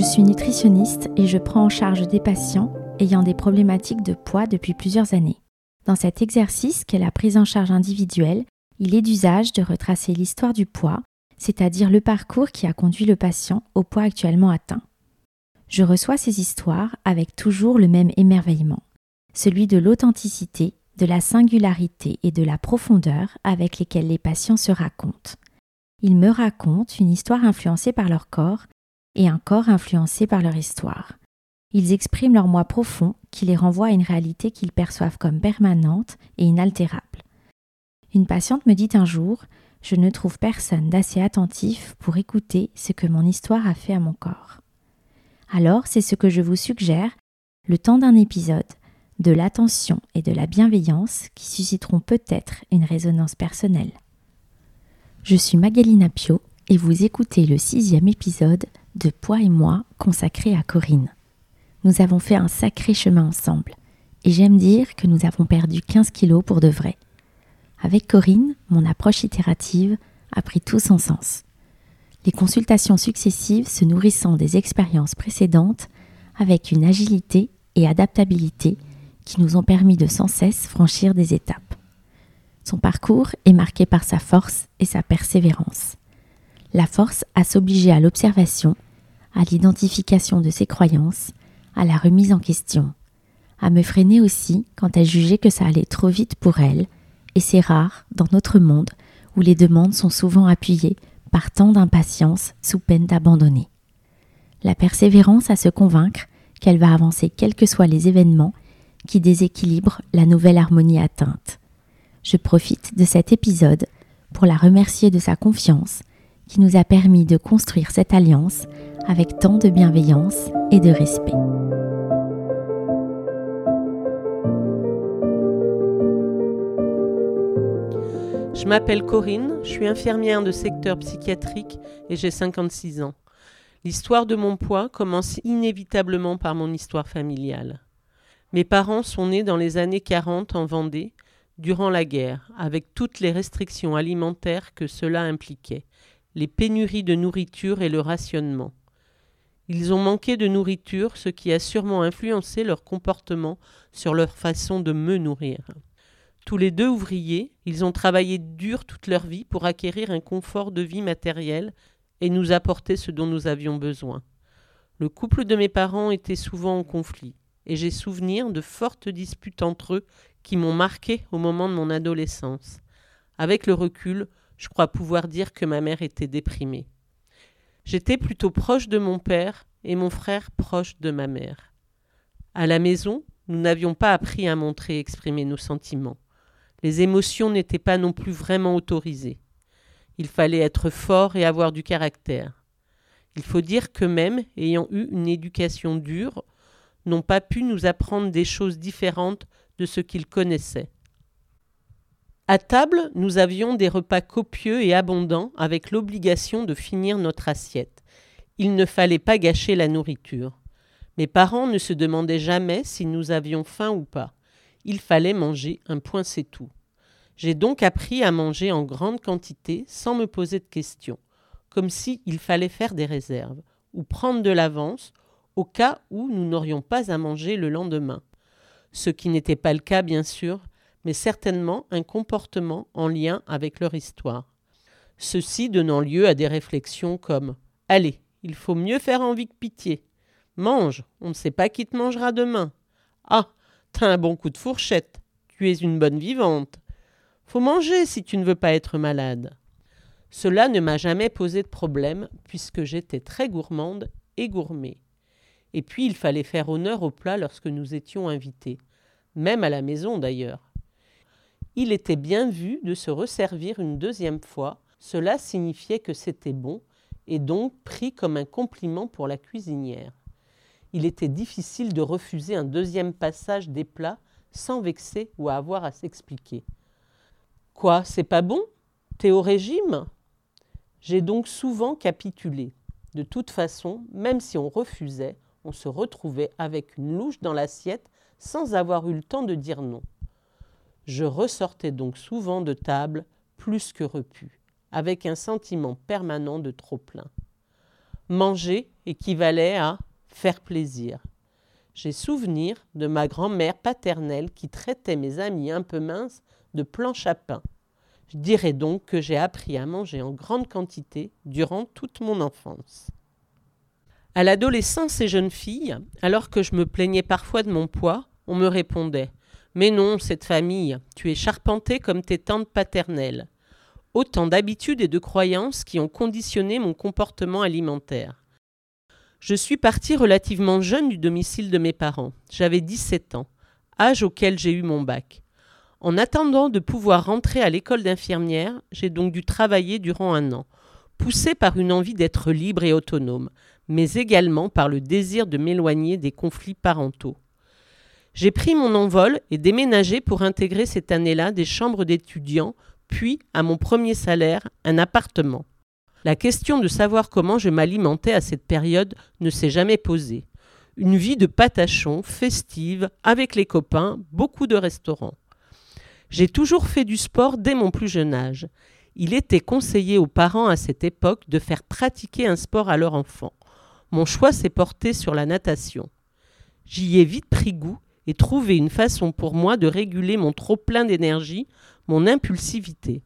Je suis nutritionniste et je prends en charge des patients ayant des problématiques de poids depuis plusieurs années. Dans cet exercice qu'est la prise en charge individuelle, il est d'usage de retracer l'histoire du poids, c'est-à-dire le parcours qui a conduit le patient au poids actuellement atteint. Je reçois ces histoires avec toujours le même émerveillement, celui de l'authenticité, de la singularité et de la profondeur avec lesquelles les patients se racontent. Ils me racontent une histoire influencée par leur corps et un corps influencé par leur histoire. Ils expriment leur moi profond qui les renvoie à une réalité qu'ils perçoivent comme permanente et inaltérable. Une patiente me dit un jour Je ne trouve personne d'assez attentif pour écouter ce que mon histoire a fait à mon corps. Alors, c'est ce que je vous suggère, le temps d'un épisode, de l'attention et de la bienveillance qui susciteront peut-être une résonance personnelle. Je suis Magalina Pio et vous écoutez le sixième épisode de Poids et moi consacré à Corinne. Nous avons fait un sacré chemin ensemble et j'aime dire que nous avons perdu 15 kilos pour de vrai. Avec Corinne, mon approche itérative a pris tout son sens. Les consultations successives se nourrissant des expériences précédentes avec une agilité et adaptabilité qui nous ont permis de sans cesse franchir des étapes. Son parcours est marqué par sa force et sa persévérance. La force à s'obliger à l'observation, à l'identification de ses croyances, à la remise en question, à me freiner aussi quand elle jugeait que ça allait trop vite pour elle, et c'est rare dans notre monde où les demandes sont souvent appuyées par tant d'impatience sous peine d'abandonner. La persévérance à se convaincre qu'elle va avancer quels que soient les événements qui déséquilibrent la nouvelle harmonie atteinte. Je profite de cet épisode pour la remercier de sa confiance qui nous a permis de construire cette alliance avec tant de bienveillance et de respect. Je m'appelle Corinne, je suis infirmière de secteur psychiatrique et j'ai 56 ans. L'histoire de mon poids commence inévitablement par mon histoire familiale. Mes parents sont nés dans les années 40 en Vendée, durant la guerre, avec toutes les restrictions alimentaires que cela impliquait, les pénuries de nourriture et le rationnement. Ils ont manqué de nourriture, ce qui a sûrement influencé leur comportement sur leur façon de me nourrir. Tous les deux ouvriers, ils ont travaillé dur toute leur vie pour acquérir un confort de vie matériel et nous apporter ce dont nous avions besoin. Le couple de mes parents était souvent en conflit, et j'ai souvenir de fortes disputes entre eux qui m'ont marqué au moment de mon adolescence. Avec le recul, je crois pouvoir dire que ma mère était déprimée. J'étais plutôt proche de mon père et mon frère proche de ma mère. À la maison, nous n'avions pas appris à montrer et exprimer nos sentiments. Les émotions n'étaient pas non plus vraiment autorisées. Il fallait être fort et avoir du caractère. Il faut dire que même ayant eu une éducation dure, n'ont pas pu nous apprendre des choses différentes de ce qu'ils connaissaient. À table, nous avions des repas copieux et abondants avec l'obligation de finir notre assiette. Il ne fallait pas gâcher la nourriture. Mes parents ne se demandaient jamais si nous avions faim ou pas. Il fallait manger, un point c'est tout. J'ai donc appris à manger en grande quantité sans me poser de questions, comme si il fallait faire des réserves, ou prendre de l'avance, au cas où nous n'aurions pas à manger le lendemain. Ce qui n'était pas le cas, bien sûr, mais certainement un comportement en lien avec leur histoire. Ceci donnant lieu à des réflexions comme Allez, il faut mieux faire envie que pitié. Mange, on ne sait pas qui te mangera demain. Ah, t'as un bon coup de fourchette. Tu es une bonne vivante. Faut manger si tu ne veux pas être malade. Cela ne m'a jamais posé de problème puisque j'étais très gourmande et gourmet. Et puis il fallait faire honneur au plat lorsque nous étions invités, même à la maison d'ailleurs. Il était bien vu de se resservir une deuxième fois, cela signifiait que c'était bon et donc pris comme un compliment pour la cuisinière. Il était difficile de refuser un deuxième passage des plats sans vexer ou avoir à s'expliquer. Quoi, c'est pas bon? T'es au régime? J'ai donc souvent capitulé. De toute façon, même si on refusait, on se retrouvait avec une louche dans l'assiette sans avoir eu le temps de dire non. Je ressortais donc souvent de table plus que repu, avec un sentiment permanent de trop-plein. Manger équivalait à faire plaisir. J'ai souvenir de ma grand-mère paternelle qui traitait mes amis un peu minces de planche à. Je dirais donc que j'ai appris à manger en grande quantité durant toute mon enfance. À l'adolescence et jeune fille, alors que je me plaignais parfois de mon poids, on me répondait Mais non, cette famille, tu es charpentée comme tes tantes paternelles. Autant d'habitudes et de croyances qui ont conditionné mon comportement alimentaire. Je suis partie relativement jeune du domicile de mes parents. J'avais 17 ans, âge auquel j'ai eu mon bac. En attendant de pouvoir rentrer à l'école d'infirmière, j'ai donc dû travailler durant un an, poussée par une envie d'être libre et autonome, mais également par le désir de m'éloigner des conflits parentaux. J'ai pris mon envol et déménagé pour intégrer cette année-là des chambres d'étudiants, puis, à mon premier salaire, un appartement. La question de savoir comment je m'alimentais à cette période ne s'est jamais posée. Une vie de patachon, festive, avec les copains, beaucoup de restaurants. J'ai toujours fait du sport dès mon plus jeune âge. Il était conseillé aux parents à cette époque de faire pratiquer un sport à leur enfant. Mon choix s'est porté sur la natation. J'y ai vite pris goût et trouvé une façon pour moi de réguler mon trop-plein d'énergie, mon impulsivité.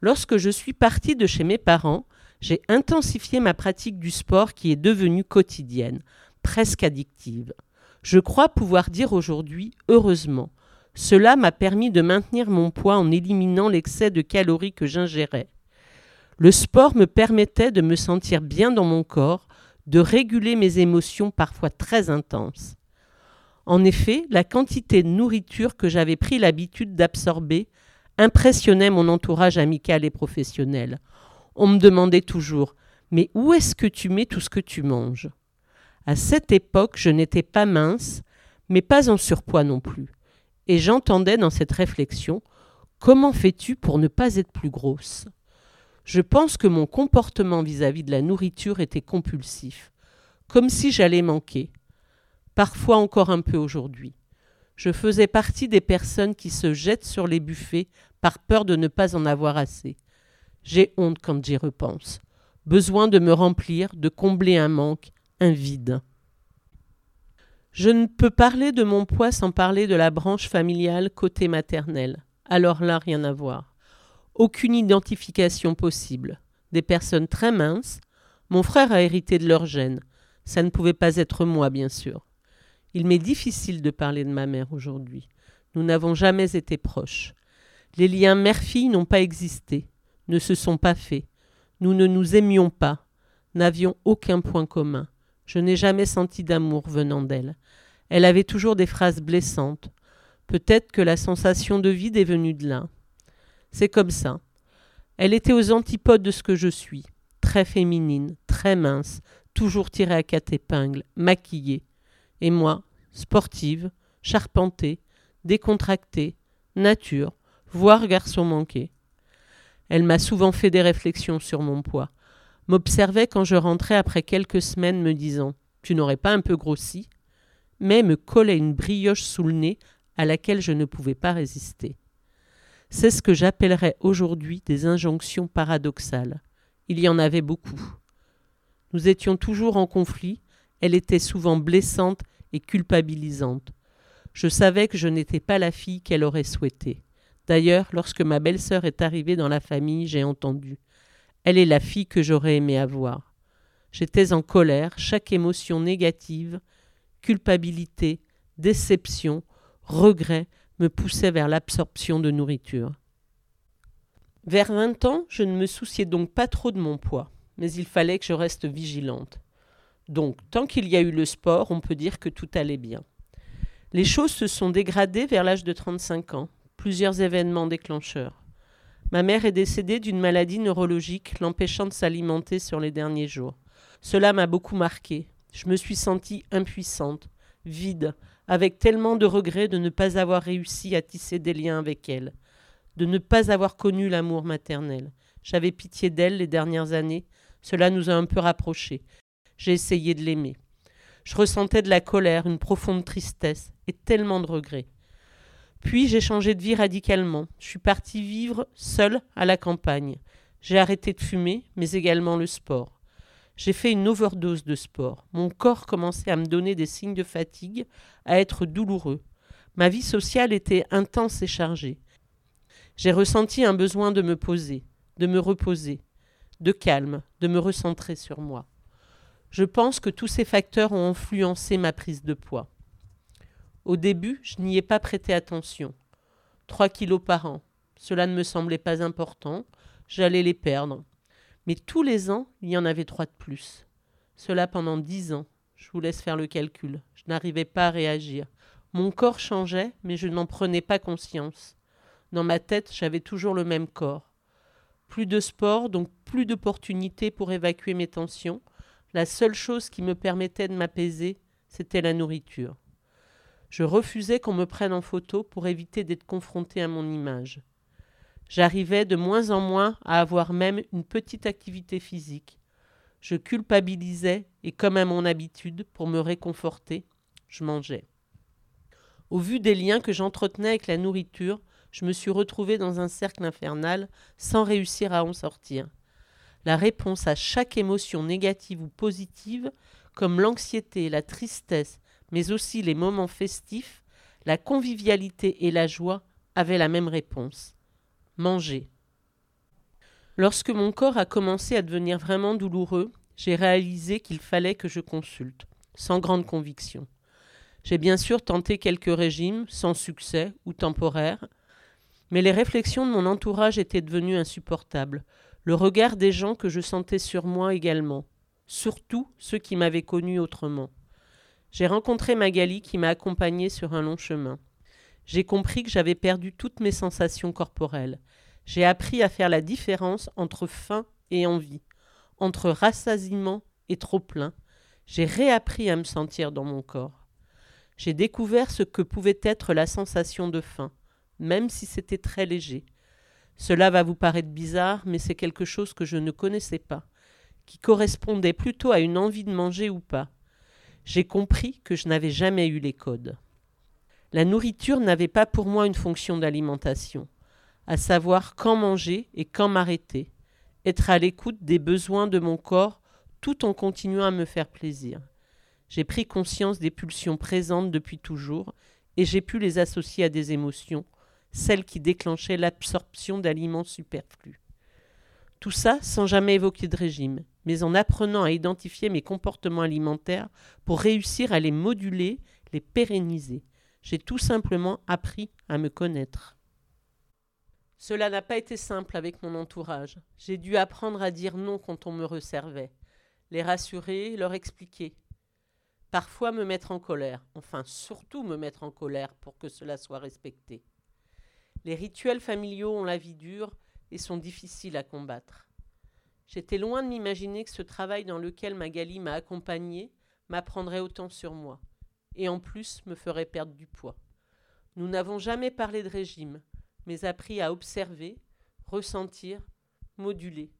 Lorsque je suis partie de chez mes parents, j'ai intensifié ma pratique du sport qui est devenue quotidienne, presque addictive. Je crois pouvoir dire aujourd'hui, heureusement, cela m'a permis de maintenir mon poids en éliminant l'excès de calories que j'ingérais. Le sport me permettait de me sentir bien dans mon corps, de réguler mes émotions parfois très intenses. En effet, la quantité de nourriture que j'avais pris l'habitude d'absorber impressionnait mon entourage amical et professionnel. On me demandait toujours Mais où est-ce que tu mets tout ce que tu manges? À cette époque, je n'étais pas mince, mais pas en surpoids non plus. Et j'entendais dans cette réflexion Comment fais-tu pour ne pas être plus grosse? Je pense que mon comportement vis-à-vis de la nourriture était compulsif, comme si j'allais manquer, parfois encore un peu aujourd'hui. Je faisais partie des personnes qui se jettent sur les buffets par peur de ne pas en avoir assez. J'ai honte quand j'y repense. Besoin de me remplir, de combler un manque, un vide. Je ne peux parler de mon poids sans parler de la branche familiale côté maternel. Alors là, rien à voir. Aucune identification possible. Des personnes très minces. Mon frère a hérité de leur gène. Ça ne pouvait pas être moi, bien sûr. Il m'est difficile de parler de ma mère aujourd'hui. Nous n'avons jamais été proches. Les liens mère-fille n'ont pas existé, ne se sont pas faits. Nous ne nous aimions pas, n'avions aucun point commun. Je n'ai jamais senti d'amour venant d'elle. Elle avait toujours des phrases blessantes. Peut-être que la sensation de vide est venue de là. C'est comme ça. Elle était aux antipodes de ce que je suis. Très féminine, très mince, toujours tirée à quatre épingles, maquillée. Et moi, sportive, charpentée, décontractée, nature, voire garçon manqué. Elle m'a souvent fait des réflexions sur mon poids, m'observait quand je rentrais après quelques semaines me disant Tu n'aurais pas un peu grossi? mais me collait une brioche sous le nez à laquelle je ne pouvais pas résister. C'est ce que j'appellerais aujourd'hui des injonctions paradoxales. Il y en avait beaucoup. Nous étions toujours en conflit, elle était souvent blessante et culpabilisante. Je savais que je n'étais pas la fille qu'elle aurait souhaitée. D'ailleurs, lorsque ma belle-sœur est arrivée dans la famille, j'ai entendu. Elle est la fille que j'aurais aimé avoir. J'étais en colère, chaque émotion négative culpabilité, déception, regret me poussaient vers l'absorption de nourriture. Vers vingt ans, je ne me souciais donc pas trop de mon poids, mais il fallait que je reste vigilante. Donc, tant qu'il y a eu le sport, on peut dire que tout allait bien. Les choses se sont dégradées vers l'âge de 35 ans, plusieurs événements déclencheurs. Ma mère est décédée d'une maladie neurologique l'empêchant de s'alimenter sur les derniers jours. Cela m'a beaucoup marqué, je me suis sentie impuissante, vide, avec tellement de regrets de ne pas avoir réussi à tisser des liens avec elle, de ne pas avoir connu l'amour maternel. J'avais pitié d'elle les dernières années, cela nous a un peu rapprochés. J'ai essayé de l'aimer. Je ressentais de la colère, une profonde tristesse et tellement de regrets. Puis j'ai changé de vie radicalement. Je suis partie vivre seule à la campagne. J'ai arrêté de fumer, mais également le sport. J'ai fait une overdose de sport. Mon corps commençait à me donner des signes de fatigue, à être douloureux. Ma vie sociale était intense et chargée. J'ai ressenti un besoin de me poser, de me reposer, de calme, de me recentrer sur moi. Je pense que tous ces facteurs ont influencé ma prise de poids. Au début, je n'y ai pas prêté attention. Trois kilos par an, cela ne me semblait pas important, j'allais les perdre. Mais tous les ans, il y en avait trois de plus. Cela pendant dix ans. Je vous laisse faire le calcul. Je n'arrivais pas à réagir. Mon corps changeait, mais je n'en prenais pas conscience. Dans ma tête, j'avais toujours le même corps. Plus de sport, donc plus d'opportunités pour évacuer mes tensions. La seule chose qui me permettait de m'apaiser, c'était la nourriture. Je refusais qu'on me prenne en photo pour éviter d'être confronté à mon image. J'arrivais de moins en moins à avoir même une petite activité physique. Je culpabilisais et, comme à mon habitude, pour me réconforter, je mangeais. Au vu des liens que j'entretenais avec la nourriture, je me suis retrouvé dans un cercle infernal sans réussir à en sortir. La réponse à chaque émotion négative ou positive, comme l'anxiété, la tristesse, mais aussi les moments festifs, la convivialité et la joie, avait la même réponse manger. Lorsque mon corps a commencé à devenir vraiment douloureux, j'ai réalisé qu'il fallait que je consulte, sans grande conviction. J'ai bien sûr tenté quelques régimes, sans succès ou temporaires, mais les réflexions de mon entourage étaient devenues insupportables, le regard des gens que je sentais sur moi également, surtout ceux qui m'avaient connu autrement. J'ai rencontré Magali qui m'a accompagné sur un long chemin. J'ai compris que j'avais perdu toutes mes sensations corporelles. J'ai appris à faire la différence entre faim et envie, entre rassasiement et trop-plein. J'ai réappris à me sentir dans mon corps. J'ai découvert ce que pouvait être la sensation de faim, même si c'était très léger. Cela va vous paraître bizarre, mais c'est quelque chose que je ne connaissais pas, qui correspondait plutôt à une envie de manger ou pas. J'ai compris que je n'avais jamais eu les codes. La nourriture n'avait pas pour moi une fonction d'alimentation, à savoir quand manger et quand m'arrêter, être à l'écoute des besoins de mon corps tout en continuant à me faire plaisir. J'ai pris conscience des pulsions présentes depuis toujours et j'ai pu les associer à des émotions, celles qui déclenchaient l'absorption d'aliments superflus. Tout ça sans jamais évoquer de régime, mais en apprenant à identifier mes comportements alimentaires pour réussir à les moduler, les pérenniser. J'ai tout simplement appris à me connaître. Cela n'a pas été simple avec mon entourage. J'ai dû apprendre à dire non quand on me resservait, les rassurer, leur expliquer. Parfois me mettre en colère, enfin surtout me mettre en colère pour que cela soit respecté. Les rituels familiaux ont la vie dure et sont difficiles à combattre. J'étais loin de m'imaginer que ce travail dans lequel Magali m'a accompagné m'apprendrait autant sur moi et en plus me ferait perdre du poids. Nous n'avons jamais parlé de régime, mais appris à observer, ressentir, moduler.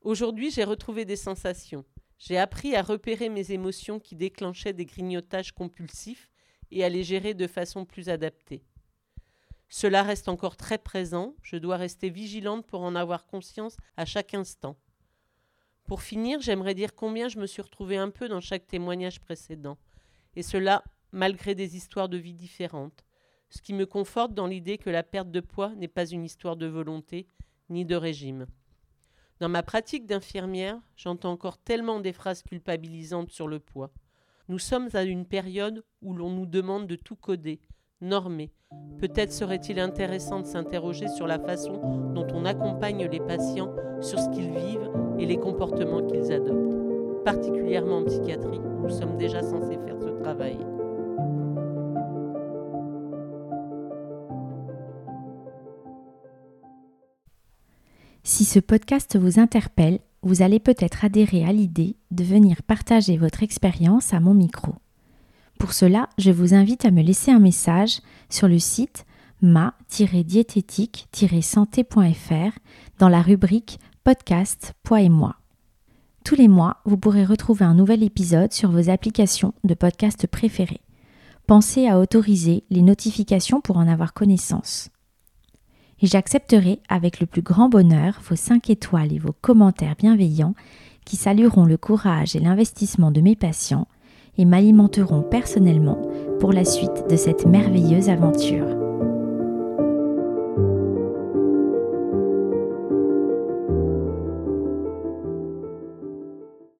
Aujourd'hui, j'ai retrouvé des sensations. J'ai appris à repérer mes émotions qui déclenchaient des grignotages compulsifs et à les gérer de façon plus adaptée. Cela reste encore très présent, je dois rester vigilante pour en avoir conscience à chaque instant. Pour finir, j'aimerais dire combien je me suis retrouvée un peu dans chaque témoignage précédent et cela malgré des histoires de vie différentes, ce qui me conforte dans l'idée que la perte de poids n'est pas une histoire de volonté ni de régime. Dans ma pratique d'infirmière, j'entends encore tellement des phrases culpabilisantes sur le poids. Nous sommes à une période où l'on nous demande de tout coder, normer. Peut-être serait-il intéressant de s'interroger sur la façon dont on accompagne les patients sur ce qu'ils vivent et les comportements qu'ils adoptent, particulièrement en psychiatrie nous sommes déjà censés faire ce travail. Si ce podcast vous interpelle, vous allez peut-être adhérer à l'idée de venir partager votre expérience à mon micro. Pour cela, je vous invite à me laisser un message sur le site ma-diététique-santé.fr dans la rubrique podcast poids et moi. Tous les mois, vous pourrez retrouver un nouvel épisode sur vos applications de podcast préférées. Pensez à autoriser les notifications pour en avoir connaissance. Et j'accepterai avec le plus grand bonheur vos 5 étoiles et vos commentaires bienveillants qui salueront le courage et l'investissement de mes patients et m'alimenteront personnellement pour la suite de cette merveilleuse aventure.